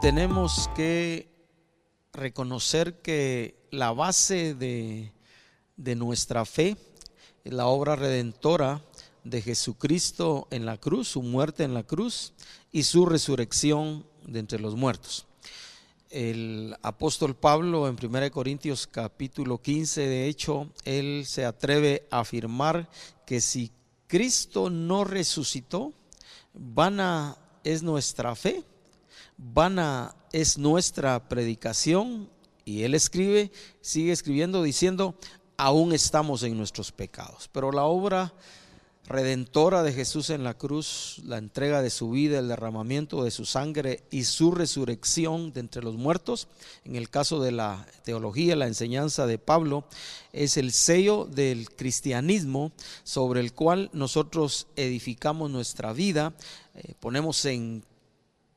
tenemos que reconocer que la base de, de nuestra fe es la obra redentora de Jesucristo en la cruz, su muerte en la cruz y su resurrección de entre los muertos. El apóstol Pablo en 1 Corintios capítulo 15, de hecho, él se atreve a afirmar que si Cristo no resucitó, vana es nuestra fe, vana es nuestra predicación. Y él escribe, sigue escribiendo diciendo, aún estamos en nuestros pecados. Pero la obra redentora de Jesús en la cruz, la entrega de su vida, el derramamiento de su sangre y su resurrección de entre los muertos, en el caso de la teología, la enseñanza de Pablo, es el sello del cristianismo sobre el cual nosotros edificamos nuestra vida, eh, ponemos en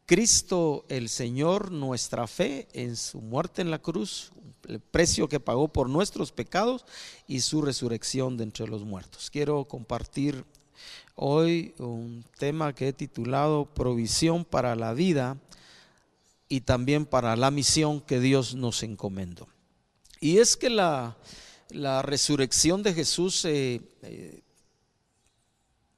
Cristo el Señor nuestra fe en su muerte en la cruz, el precio que pagó por nuestros pecados y su resurrección de entre los muertos. Quiero compartir hoy un tema que he titulado Provisión para la vida y también para la misión que Dios nos encomendó. Y es que la, resurrección de Jesús eh, eh,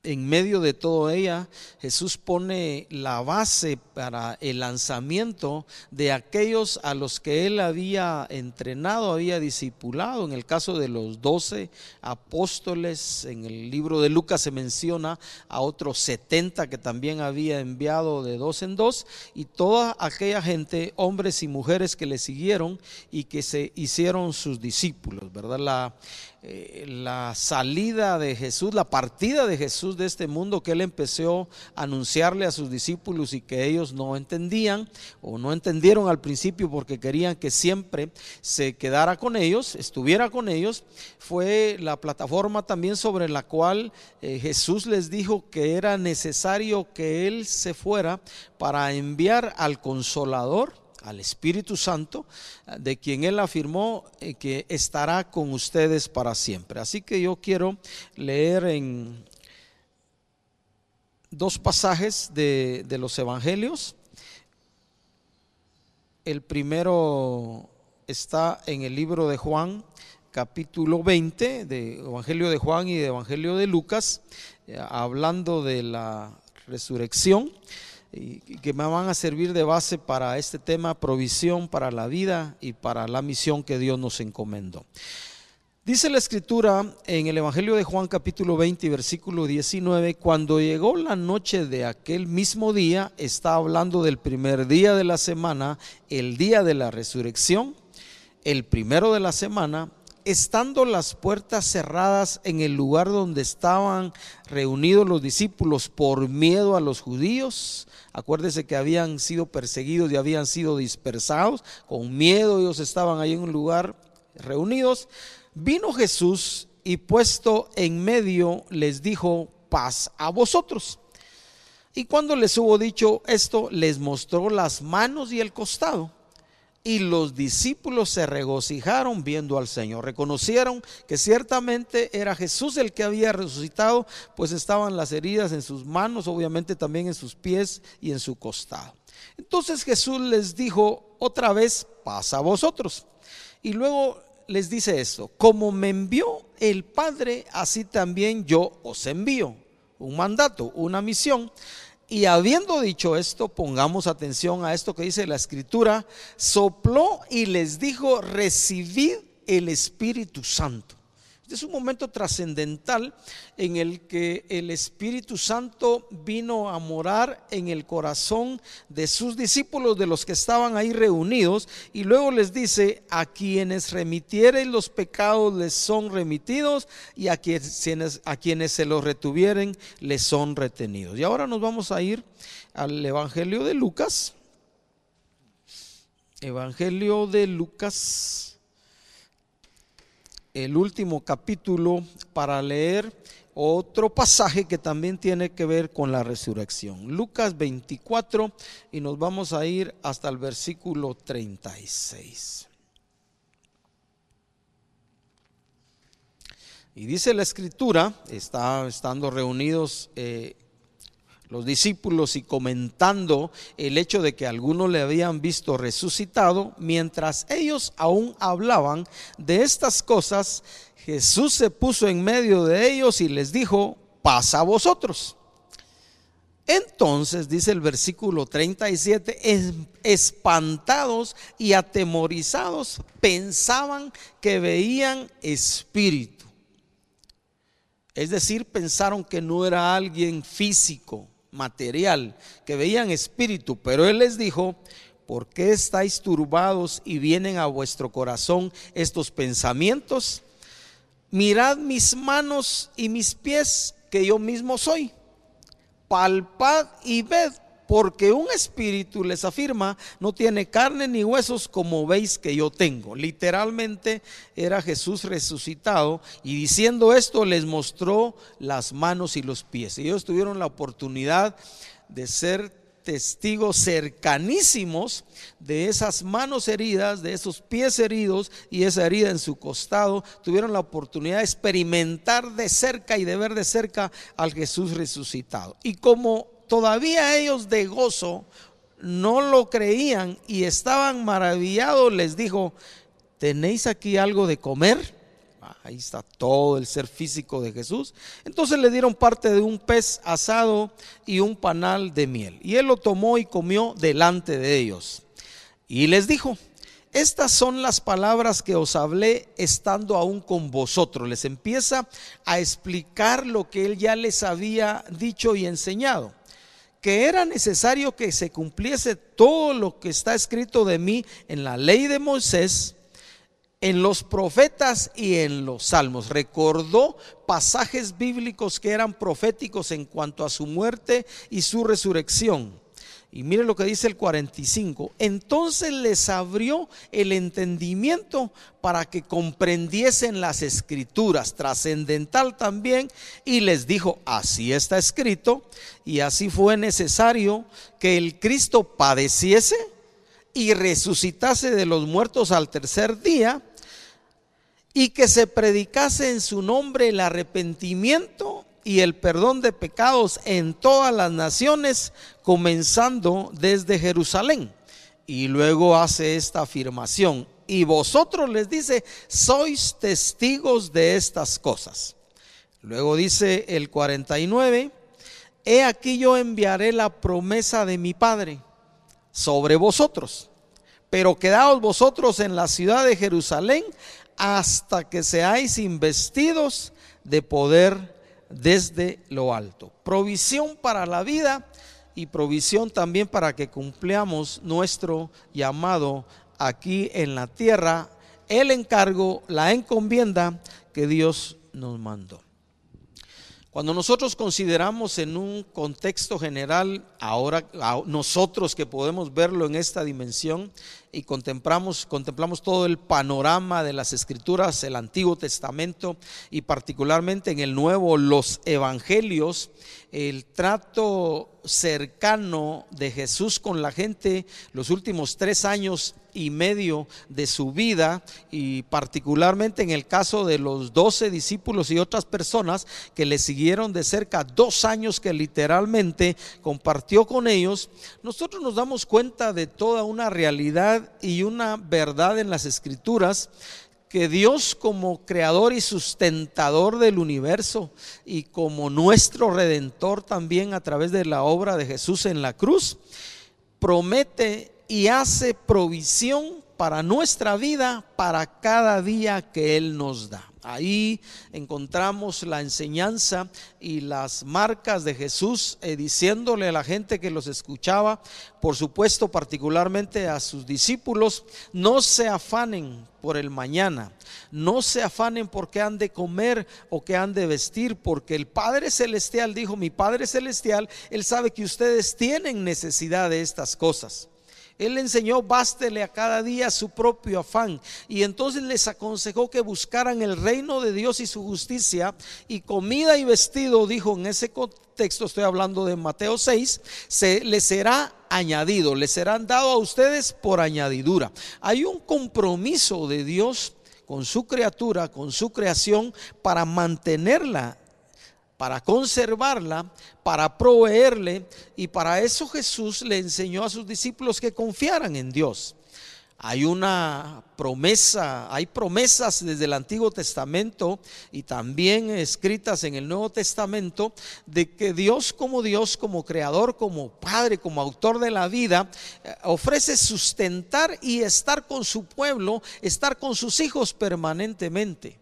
en medio de todo ella, Jesús pone la base para el lanzamiento de aquellos a los que él había entrenado, había discipulado. En el caso de los doce apóstoles, en el libro de Lucas se menciona a otros setenta que también había enviado de dos en dos, y toda aquella gente, hombres y mujeres que le siguieron y que se hicieron sus discípulos, ¿verdad? La, eh, la salida de Jesús, la partida de Jesús de este mundo que él empezó a anunciarle a sus discípulos y que ellos no entendían o no entendieron al principio porque querían que siempre se quedara con ellos, estuviera con ellos, fue la plataforma también sobre la cual eh, Jesús les dijo que era necesario que él se fuera para enviar al consolador al Espíritu Santo, de quien Él afirmó eh, que estará con ustedes para siempre. Así que yo quiero leer en dos pasajes de, de los Evangelios. El primero está en el libro de Juan, capítulo 20, de Evangelio de Juan y de Evangelio de Lucas, eh, hablando de la resurrección que me van a servir de base para este tema, provisión para la vida y para la misión que Dios nos encomendó. Dice la escritura en el Evangelio de Juan capítulo 20 versículo 19, cuando llegó la noche de aquel mismo día, está hablando del primer día de la semana, el día de la resurrección, el primero de la semana, estando las puertas cerradas en el lugar donde estaban reunidos los discípulos por miedo a los judíos, acuérdese que habían sido perseguidos y habían sido dispersados, con miedo ellos estaban ahí en un lugar reunidos, vino Jesús y puesto en medio les dijo, paz a vosotros. Y cuando les hubo dicho esto, les mostró las manos y el costado. Y los discípulos se regocijaron viendo al Señor. Reconocieron que ciertamente era Jesús el que había resucitado, pues estaban las heridas en sus manos, obviamente también en sus pies y en su costado. Entonces Jesús les dijo otra vez, pasa a vosotros. Y luego les dice esto, como me envió el Padre, así también yo os envío. Un mandato, una misión. Y habiendo dicho esto, pongamos atención a esto que dice la escritura, sopló y les dijo, recibid el Espíritu Santo. Este es un momento trascendental en el que el Espíritu Santo vino a morar en el corazón de sus discípulos, de los que estaban ahí reunidos, y luego les dice, a quienes remitieren los pecados les son remitidos, y a quienes, a quienes se los retuvieren les son retenidos. Y ahora nos vamos a ir al Evangelio de Lucas. Evangelio de Lucas el último capítulo para leer otro pasaje que también tiene que ver con la resurrección. Lucas 24 y nos vamos a ir hasta el versículo 36. Y dice la escritura, está estando reunidos eh, los discípulos y comentando el hecho de que algunos le habían visto resucitado, mientras ellos aún hablaban de estas cosas, Jesús se puso en medio de ellos y les dijo, pasa a vosotros. Entonces, dice el versículo 37, espantados y atemorizados, pensaban que veían espíritu. Es decir, pensaron que no era alguien físico, material, que veían espíritu, pero Él les dijo, ¿por qué estáis turbados y vienen a vuestro corazón estos pensamientos? Mirad mis manos y mis pies, que yo mismo soy palpad y ved, porque un espíritu les afirma, no tiene carne ni huesos como veis que yo tengo. Literalmente era Jesús resucitado y diciendo esto les mostró las manos y los pies. Ellos tuvieron la oportunidad de ser testigos cercanísimos de esas manos heridas, de esos pies heridos y esa herida en su costado. Tuvieron la oportunidad de experimentar de cerca y de ver de cerca al Jesús resucitado. Y como todavía ellos de gozo no lo creían y estaban maravillados, les dijo, ¿tenéis aquí algo de comer? Ahí está todo el ser físico de Jesús. Entonces le dieron parte de un pez asado y un panal de miel. Y él lo tomó y comió delante de ellos. Y les dijo, estas son las palabras que os hablé estando aún con vosotros. Les empieza a explicar lo que él ya les había dicho y enseñado. Que era necesario que se cumpliese todo lo que está escrito de mí en la ley de Moisés en los profetas y en los salmos. Recordó pasajes bíblicos que eran proféticos en cuanto a su muerte y su resurrección. Y mire lo que dice el 45. Entonces les abrió el entendimiento para que comprendiesen las escrituras, trascendental también, y les dijo, así está escrito, y así fue necesario que el Cristo padeciese y resucitase de los muertos al tercer día y que se predicase en su nombre el arrepentimiento y el perdón de pecados en todas las naciones, comenzando desde Jerusalén. Y luego hace esta afirmación, y vosotros les dice, sois testigos de estas cosas. Luego dice el 49, he aquí yo enviaré la promesa de mi Padre sobre vosotros, pero quedaos vosotros en la ciudad de Jerusalén hasta que seáis investidos de poder desde lo alto. Provisión para la vida y provisión también para que cumplamos nuestro llamado aquí en la tierra, el encargo, la encomienda que Dios nos mandó. Cuando nosotros consideramos en un contexto general, ahora nosotros que podemos verlo en esta dimensión y contemplamos, contemplamos todo el panorama de las escrituras, el Antiguo Testamento y particularmente en el Nuevo, los Evangelios, el trato cercano de Jesús con la gente los últimos tres años y medio de su vida y particularmente en el caso de los doce discípulos y otras personas que le siguieron de cerca dos años que literalmente compartió con ellos, nosotros nos damos cuenta de toda una realidad y una verdad en las escrituras que Dios como creador y sustentador del universo y como nuestro redentor también a través de la obra de Jesús en la cruz, promete y hace provisión para nuestra vida, para cada día que Él nos da. Ahí encontramos la enseñanza y las marcas de Jesús eh, diciéndole a la gente que los escuchaba, por supuesto particularmente a sus discípulos, no se afanen por el mañana, no se afanen porque han de comer o que han de vestir, porque el Padre Celestial dijo, mi Padre Celestial, Él sabe que ustedes tienen necesidad de estas cosas. Él enseñó, bástele a cada día su propio afán. Y entonces les aconsejó que buscaran el reino de Dios y su justicia. Y comida y vestido, dijo en ese contexto, estoy hablando de Mateo 6, se les será añadido, les serán dado a ustedes por añadidura. Hay un compromiso de Dios con su criatura, con su creación, para mantenerla para conservarla, para proveerle, y para eso Jesús le enseñó a sus discípulos que confiaran en Dios. Hay una promesa, hay promesas desde el Antiguo Testamento y también escritas en el Nuevo Testamento de que Dios como Dios, como creador, como Padre, como autor de la vida, eh, ofrece sustentar y estar con su pueblo, estar con sus hijos permanentemente.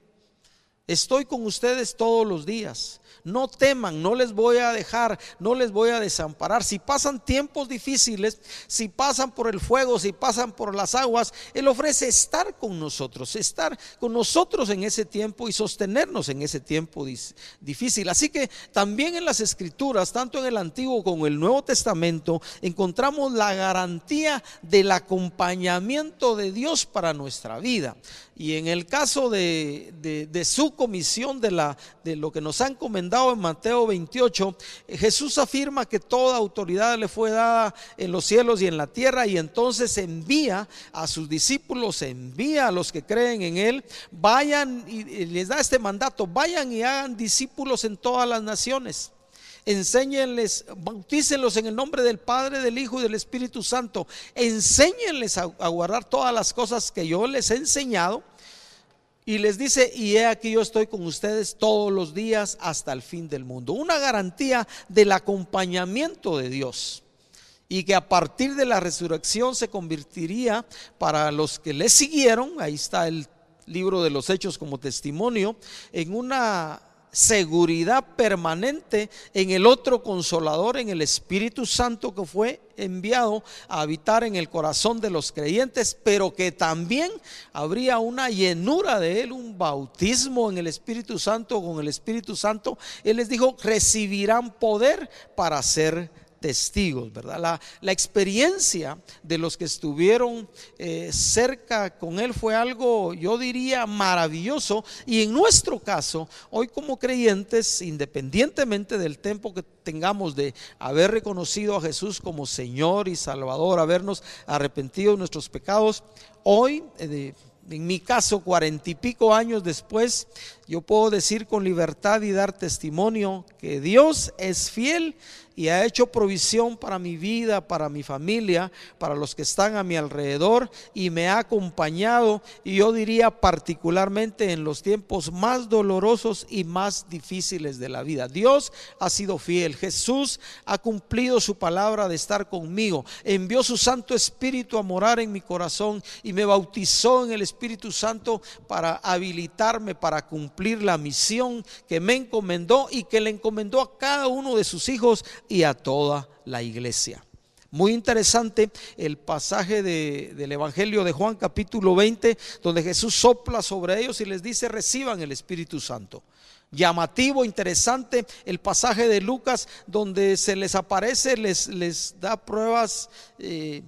Estoy con ustedes todos los días no teman, no les voy a dejar, no les voy a desamparar. Si pasan tiempos difíciles, si pasan por el fuego, si pasan por las aguas, Él ofrece estar con nosotros, estar con nosotros en ese tiempo y sostenernos en ese tiempo difícil. Así que también en las escrituras, tanto en el Antiguo como en el Nuevo Testamento, encontramos la garantía del acompañamiento de Dios para nuestra vida. Y en el caso de, su comisión, de, la, de lo que nos han en Mateo 28, Jesús afirma que toda autoridad le fue dada en los cielos y en la tierra y entonces envía a sus discípulos, envía a los que creen en Él, vayan y les da este mandato, vayan y hagan discípulos en todas las naciones enséñenles, bautícenlos en el nombre del Padre, del Hijo y del Espíritu Santo, enséñenles a, guardar todas las cosas que yo les he enseñado. Y les dice, y he aquí yo estoy con ustedes todos los días hasta el fin del mundo. Una garantía del acompañamiento de Dios. Y que a partir de la resurrección se convertiría para los que le siguieron, ahí está el libro de los hechos como testimonio, en una seguridad permanente en el otro consolador, en el Espíritu Santo que fue enviado a habitar en el corazón de los creyentes, pero que también habría una llenura de él, un bautismo en el Espíritu Santo con el Espíritu Santo. Él les dijo, recibirán poder para ser testigos, ¿verdad? La, experiencia de los que estuvieron eh, cerca con Él fue algo, yo diría, maravilloso. Y en nuestro caso, hoy como creyentes, independientemente del tiempo que tengamos de haber reconocido a Jesús como Señor y Salvador, habernos arrepentido de nuestros pecados, hoy... Eh, en mi caso, cuarenta y pico años después, yo puedo decir con libertad y dar testimonio que Dios es fiel y ha hecho provisión para mi vida, para mi familia, para los que están a mi alrededor y me ha acompañado y yo diría particularmente en los tiempos más dolorosos y más difíciles de la vida. Dios ha sido fiel, Jesús ha cumplido su palabra de estar conmigo, envió su Santo Espíritu a morar en mi corazón y me bautizó en el Espíritu Santo para habilitarme para cumplir la misión que me encomendó y que le encomendó a cada uno de sus hijos y a toda la iglesia. Muy interesante el pasaje del Evangelio de Juan capítulo 20, donde Jesús sopla sobre ellos y les dice, reciban el Espíritu Santo. Llamativo, interesante el pasaje de Lucas, donde se les aparece, les, les da pruebas. Eh,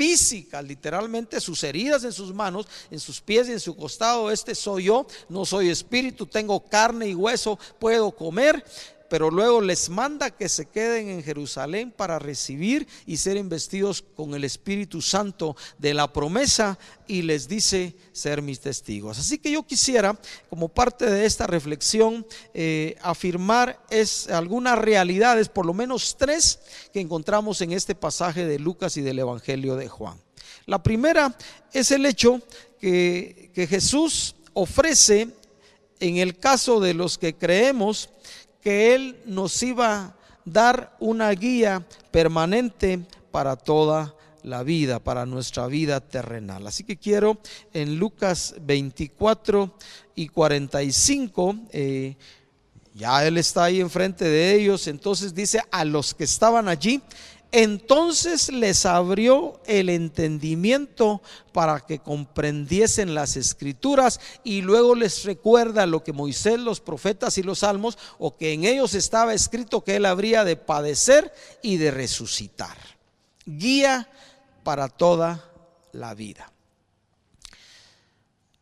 físicas, literalmente sus heridas en sus manos, en sus pies y en su costado. Este soy yo, no soy espíritu, tengo carne y hueso, puedo comer pero luego les manda que se queden en Jerusalén para recibir y ser investidos con el Espíritu Santo de la promesa y les dice ser mis testigos. Así que yo quisiera, como parte de esta reflexión, eh, afirmar es algunas realidades, por lo menos tres, que encontramos en este pasaje de Lucas y del Evangelio de Juan. La primera es el hecho que, que Jesús ofrece en el caso de los que creemos que Él nos iba a dar una guía permanente para toda la vida, para nuestra vida terrenal. Así que quiero en Lucas 24 y 45, eh, ya Él está ahí enfrente de ellos, entonces dice a los que estaban allí, entonces les abrió el entendimiento para que comprendiesen las escrituras y luego les recuerda lo que Moisés, los profetas y los salmos, o que en ellos estaba escrito que él habría de padecer y de resucitar. Guía para toda la vida.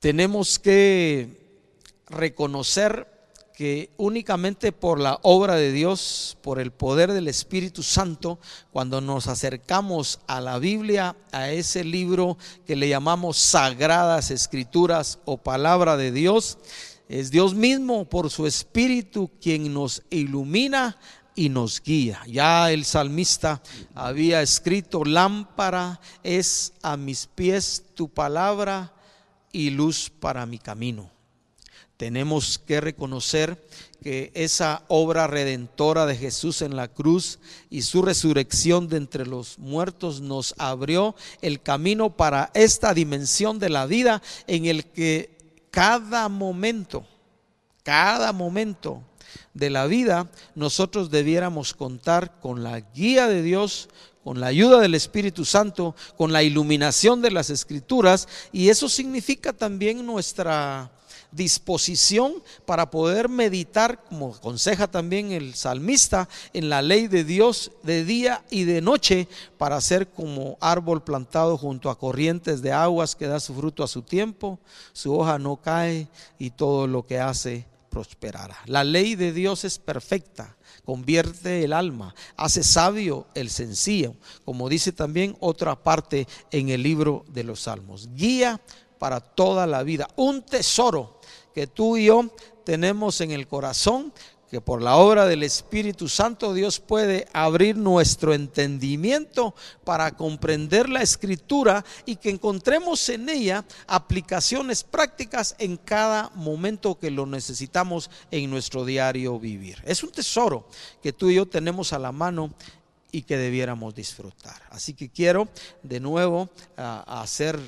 Tenemos que reconocer que únicamente por la obra de Dios, por el poder del Espíritu Santo, cuando nos acercamos a la Biblia, a ese libro que le llamamos Sagradas Escrituras o Palabra de Dios, Es Dios mismo por su Espíritu quien nos ilumina y nos guía. Ya el salmista había escrito, lámpara es a mis pies tu palabra y luz para mi camino. Tenemos que reconocer que esa obra redentora de Jesús en la cruz y su resurrección de entre los muertos nos abrió el camino para esta dimensión de la vida en el que cada momento, cada momento de la vida, nosotros debiéramos contar con la guía de Dios, con la ayuda del Espíritu Santo, con la iluminación de las escrituras, y eso significa también nuestra disposición para poder meditar, como aconseja también el salmista, en la ley de Dios de día y de noche, para ser como árbol plantado junto a corrientes de aguas que da su fruto a su tiempo, su hoja no cae y todo lo que hace prosperará. La ley de Dios es perfecta, convierte el alma, hace sabio el sencillo, como dice también otra parte en el libro de los Salmos. Guía para toda la vida, un tesoro que tú y yo tenemos en el corazón, que por la obra del Espíritu Santo Dios puede abrir nuestro entendimiento para comprender la escritura y que encontremos en ella aplicaciones prácticas en cada momento que lo necesitamos en nuestro diario vivir. Es un tesoro que tú y yo tenemos a la mano y que debiéramos disfrutar. Así que quiero de nuevo hacer,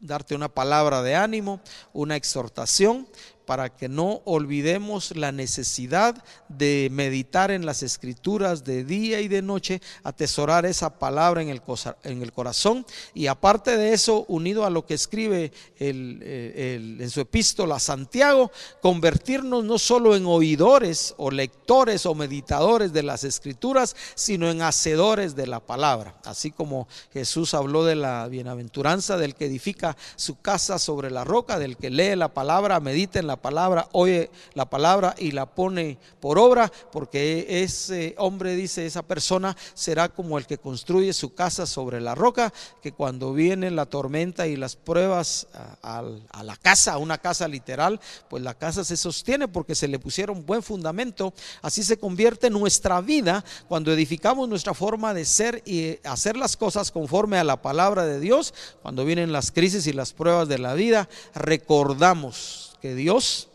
darte una palabra de ánimo, una exhortación para que no olvidemos la necesidad de meditar en las escrituras de día y de noche, atesorar esa palabra en el, el corazón. Y aparte de eso, unido a lo que escribe eh, en su epístola Santiago, convertirnos no solo en oidores o lectores o meditadores de las escrituras, sino en hacedores de la palabra, así como Jesús habló de la bienaventuranza del que edifica su casa sobre la roca, del que lee la palabra, medita en la palabra, oye la palabra y la pone por obra, porque ese hombre, dice esa persona, será como el que construye su casa sobre la roca, que cuando viene la tormenta y las pruebas a, a la casa, una casa literal, pues la casa se sostiene porque se le pusieron buen fundamento. Así se convierte nuestra vida cuando edificamos nuestra forma de ser y hacer las cosas conforme a la palabra de Dios. Cuando vienen las crisis y las pruebas de la vida, recordamos que Dios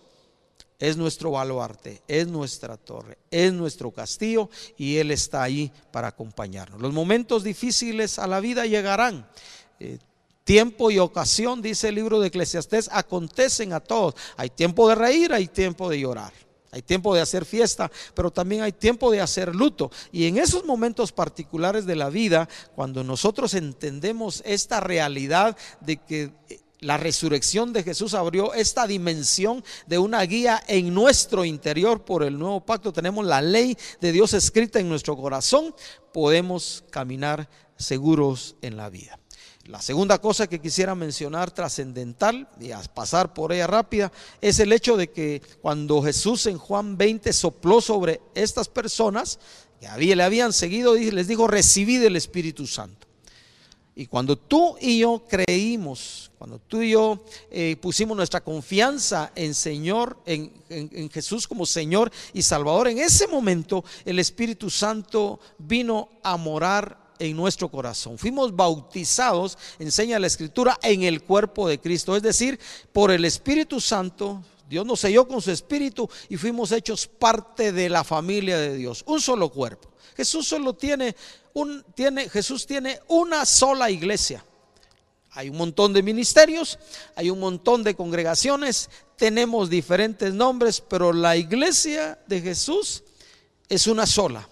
es nuestro baluarte, es nuestra torre, es nuestro castillo y Él está ahí para acompañarnos. Los momentos difíciles a la vida llegarán. Eh, tiempo y ocasión, dice el libro de Eclesiastés, acontecen a todos. Hay tiempo de reír, hay tiempo de llorar. Hay tiempo de hacer fiesta, pero también hay tiempo de hacer luto. Y en esos momentos particulares de la vida, cuando nosotros entendemos esta realidad de que la resurrección de Jesús abrió esta dimensión de una guía en nuestro interior por el nuevo pacto. Tenemos la ley de Dios escrita en nuestro corazón. Podemos caminar seguros en la vida. La segunda cosa que quisiera mencionar trascendental y a pasar por ella rápida es el hecho de que cuando Jesús en Juan 20 sopló sobre estas personas que le habían seguido, les dijo, recibid el Espíritu Santo. Y cuando tú y yo creímos, cuando tú y yo eh, pusimos nuestra confianza en Señor, en, en, Jesús como Señor y Salvador, en ese momento el Espíritu Santo vino a morar en nuestro corazón. Fuimos bautizados, enseña la Escritura, en el cuerpo de Cristo, es decir, por el Espíritu Santo. Dios nos selló con su Espíritu y fuimos hechos parte de la familia de Dios, un solo cuerpo. Jesús solo tiene un, tiene, Jesús tiene una sola iglesia. Hay un montón de ministerios, hay un montón de congregaciones, tenemos diferentes nombres, pero la iglesia de Jesús es una sola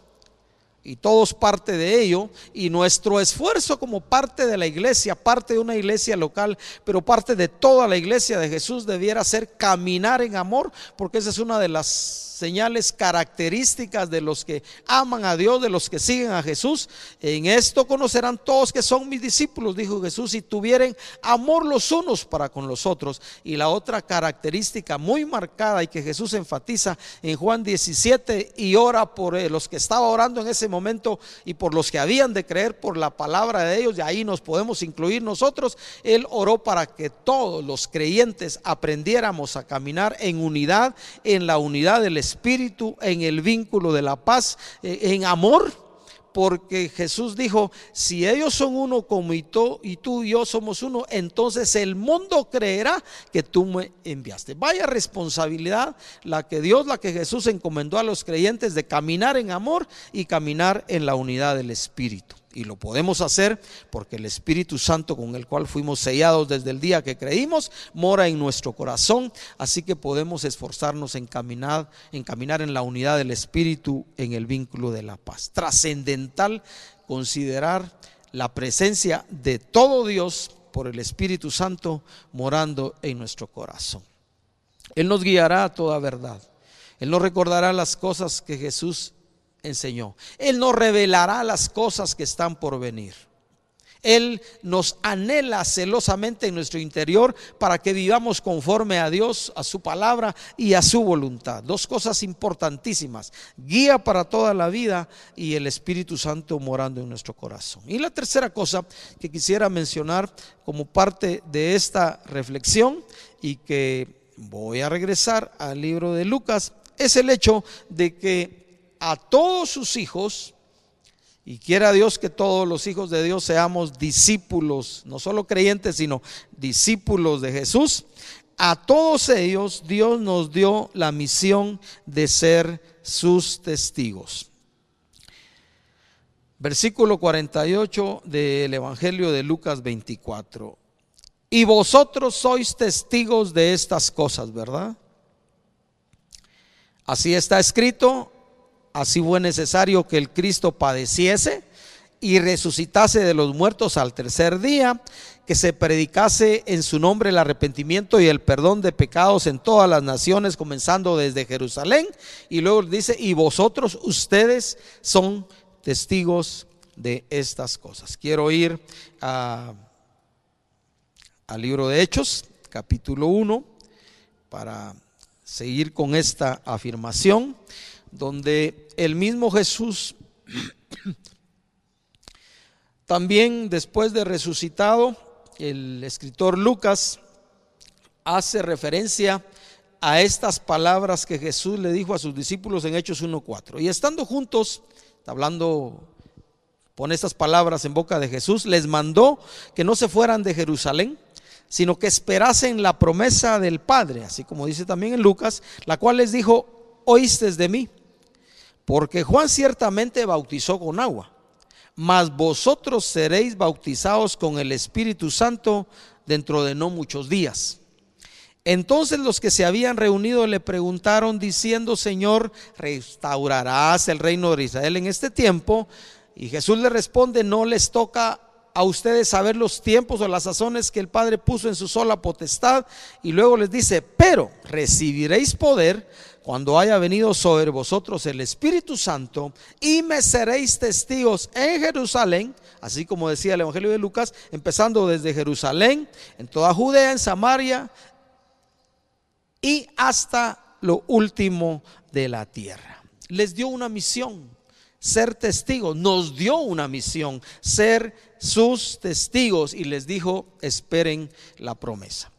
y todos parte de ello, y nuestro esfuerzo como parte de la iglesia, parte de una iglesia local, pero parte de toda la iglesia de Jesús debiera ser caminar en amor, porque esa es una de las señales características de los que aman a Dios, de los que siguen a Jesús. En esto conocerán todos que son mis discípulos, dijo Jesús, si tuvieren amor los unos para con los otros. Y la otra característica muy marcada y que Jesús enfatiza en Juan 17 y ora por los que estaba orando en ese momento y por los que habían de creer por la palabra de ellos, y ahí nos podemos incluir nosotros, Él oró para que todos los creyentes aprendiéramos a caminar en unidad, en la unidad del Espíritu, en el vínculo de la paz, eh, en amor porque Jesús dijo, si ellos son uno como y y tú y yo somos uno, entonces el mundo creerá que tú me enviaste. Vaya responsabilidad la que Dios, la que Jesús encomendó a los creyentes de caminar en amor y caminar en la unidad del Espíritu. Y lo podemos hacer porque el Espíritu Santo con el cual fuimos sellados desde el día que creímos mora en nuestro corazón. Así que podemos esforzarnos en caminar, en la unidad del Espíritu, en el vínculo de la paz. Trascendental considerar la presencia de todo Dios por el Espíritu Santo morando en nuestro corazón. Él nos guiará a toda verdad. Él nos recordará las cosas que Jesús enseñó. Él nos revelará las cosas que están por venir. Él nos anhela celosamente en nuestro interior para que vivamos conforme a Dios, a su palabra y a su voluntad. Dos cosas importantísimas. Guía para toda la vida y el Espíritu Santo morando en nuestro corazón. Y la tercera cosa que quisiera mencionar como parte de esta reflexión y que voy a regresar al libro de Lucas es el hecho de que a todos sus hijos, y quiera Dios que todos los hijos de Dios seamos discípulos, no solo creyentes, sino discípulos de Jesús, a todos ellos Dios nos dio la misión de ser sus testigos. Versículo 48 del Evangelio de Lucas 24. Y vosotros sois testigos de estas cosas, ¿verdad? Así está escrito Así fue necesario que el Cristo padeciese y resucitase de los muertos al tercer día, que se predicase en su nombre el arrepentimiento y el perdón de pecados en todas las naciones, comenzando desde Jerusalén. Y luego dice, y vosotros, ustedes son testigos de estas cosas. Quiero ir al libro de Hechos, capítulo 1, para seguir con esta afirmación donde el mismo Jesús, también después de resucitado, el escritor Lucas hace referencia a estas palabras que Jesús le dijo a sus discípulos en Hechos 1.4. Y estando juntos, hablando, pone estas palabras en boca de Jesús, les mandó que no se fueran de Jerusalén, sino que esperasen la promesa del Padre, así como dice también en Lucas, la cual les dijo, oíste de mí. Porque Juan ciertamente bautizó con agua, mas vosotros seréis bautizados con el Espíritu Santo dentro de no muchos días. Entonces los que se habían reunido le preguntaron diciendo, Señor, ¿restaurarás el reino de Israel en este tiempo? Y Jesús le responde, no les toca a ustedes saber los tiempos o las sazones que el Padre puso en su sola potestad. Y luego les dice, pero recibiréis poder cuando haya venido sobre vosotros el Espíritu Santo y me seréis testigos en Jerusalén, así como decía el Evangelio de Lucas, empezando desde Jerusalén, en toda Judea, en Samaria y hasta lo último de la tierra. Les dio una misión, ser testigos, nos dio una misión, ser sus testigos y les dijo, esperen la promesa.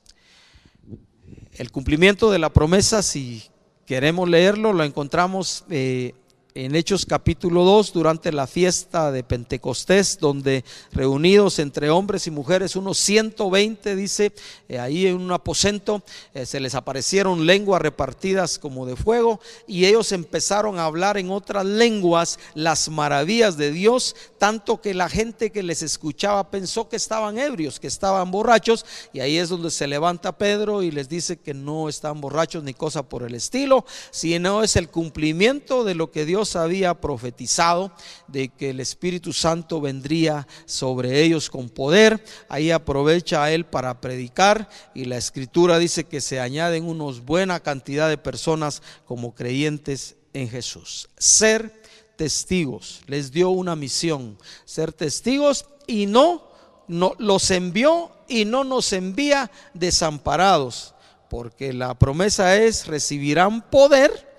El cumplimiento de la promesa, si queremos leerlo, lo encontramos eh, en Hechos capítulo 2, durante la fiesta de Pentecostés, donde reunidos entre hombres y mujeres, unos 120, dice, eh, ahí en un aposento, eh, se les aparecieron lenguas repartidas como de fuego, y ellos empezaron a hablar en otras lenguas las maravillas de Dios, tanto que la gente que les escuchaba pensó que estaban ebrios, que estaban borrachos, y ahí es donde se levanta Pedro y les dice que no están borrachos ni cosa por el estilo, sino es el cumplimiento de lo que Dios había profetizado de que el Espíritu Santo vendría sobre ellos con poder. Ahí aprovecha a él para predicar y la escritura dice que se añaden unos buena cantidad de personas como creyentes en Jesús. Ser testigos, les dio una misión, ser testigos y no, no los envió y no nos envía desamparados, porque la promesa es recibirán poder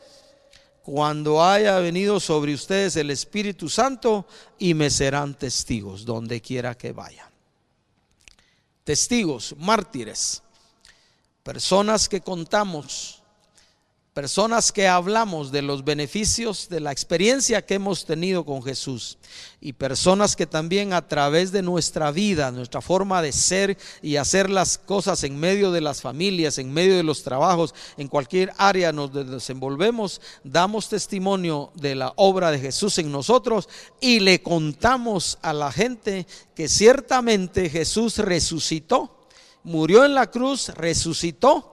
cuando haya venido sobre ustedes el Espíritu Santo y me serán testigos donde quiera que vayan. Testigos, mártires, personas que contamos personas que hablamos de los beneficios de la experiencia que hemos tenido con Jesús y personas que también a través de nuestra vida, nuestra forma de ser y hacer las cosas en medio de las familias, en medio de los trabajos, en cualquier área nos desenvolvemos, damos testimonio de la obra de Jesús en nosotros y le contamos a la gente que ciertamente Jesús resucitó, murió en la cruz, resucitó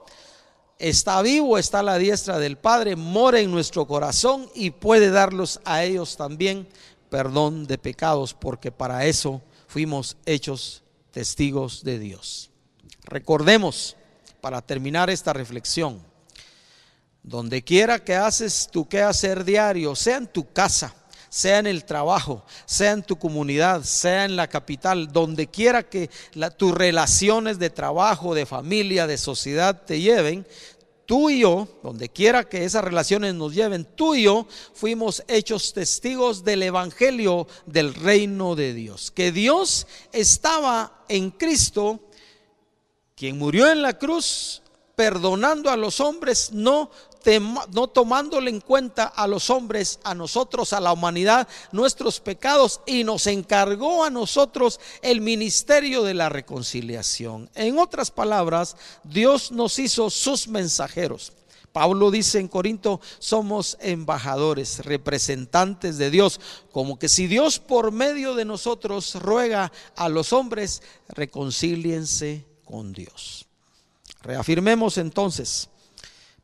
está vivo, está la diestra del Padre, mora en nuestro corazón y puede darlos a ellos también perdón de pecados, porque para eso fuimos hechos testigos de Dios. Recordemos, para terminar esta reflexión, donde quiera que haces tu quehacer diario, sea en tu casa, sea en el trabajo, sea en tu comunidad, sea en la capital, donde quiera que tus relaciones de trabajo, de familia, de sociedad te lleven, tú y yo, donde quiera que esas relaciones nos lleven, tú y yo fuimos hechos testigos del Evangelio del reino de Dios. Que Dios estaba en Cristo, quien murió en la cruz, perdonando a los hombres, no no tomándole en cuenta a los hombres, a nosotros, a la humanidad, nuestros pecados y nos encargó a nosotros el ministerio de la reconciliación. En otras palabras, Dios nos hizo sus mensajeros. Pablo dice en Corinto, somos embajadores, representantes de Dios, como que si Dios por medio de nosotros ruega a los hombres, reconcíliense con Dios. Reafirmemos entonces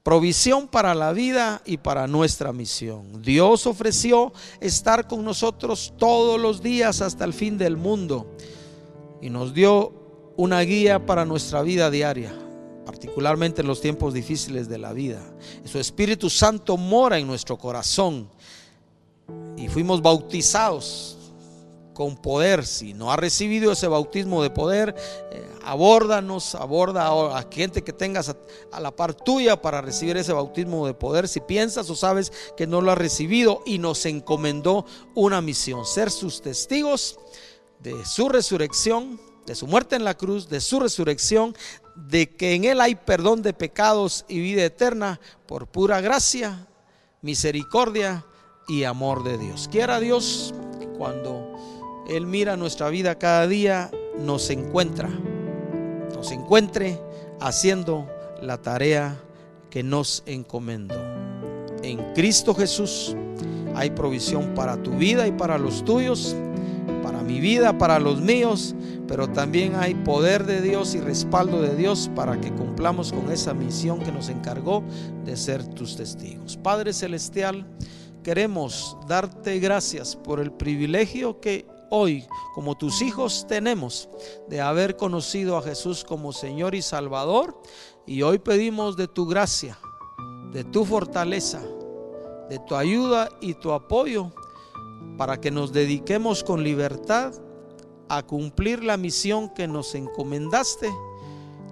provisión para la vida y para nuestra misión. Dios ofreció estar con nosotros todos los días hasta el fin del mundo y nos dio una guía para nuestra vida diaria, particularmente en los tiempos difíciles de la vida. Su Espíritu Santo mora en nuestro corazón y fuimos bautizados con poder. Si no ha recibido ese bautismo de poder, eh, abórdanos, aborda a, gente que tengas a, la par tuya para recibir ese bautismo de poder. Si piensas o sabes que no lo ha recibido y nos encomendó una misión, ser sus testigos de su resurrección, de su muerte en la cruz, de su resurrección, de que en Él hay perdón de pecados y vida eterna por pura gracia, misericordia y amor de Dios. Quiera Dios cuando él mira nuestra vida cada día, nos encuentra, nos encuentre haciendo la tarea que nos encomendó. En Cristo Jesús hay provisión para tu vida y para los tuyos, para mi vida, para los míos, pero también hay poder de Dios y respaldo de Dios para que cumplamos con esa misión que nos encargó de ser tus testigos. Padre Celestial, queremos darte gracias por el privilegio que hoy, como tus hijos, tenemos de haber conocido a Jesús como Señor y Salvador. Y hoy pedimos de tu gracia, de tu fortaleza, de tu ayuda y tu apoyo para que nos dediquemos con libertad a cumplir la misión que nos encomendaste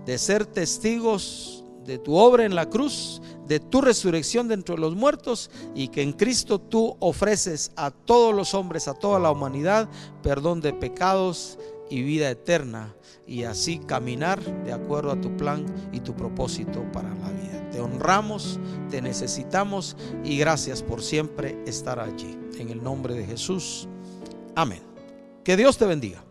de ser testigos de tu obra en la cruz de tu resurrección de los muertos y que en Cristo tú ofreces a todos los hombres, a toda la humanidad, perdón de pecados y vida eterna y así caminar de acuerdo a tu plan y tu propósito para la vida. Te honramos, te necesitamos y gracias por siempre estar allí. En el nombre de Jesús. Amén. Que Dios te bendiga.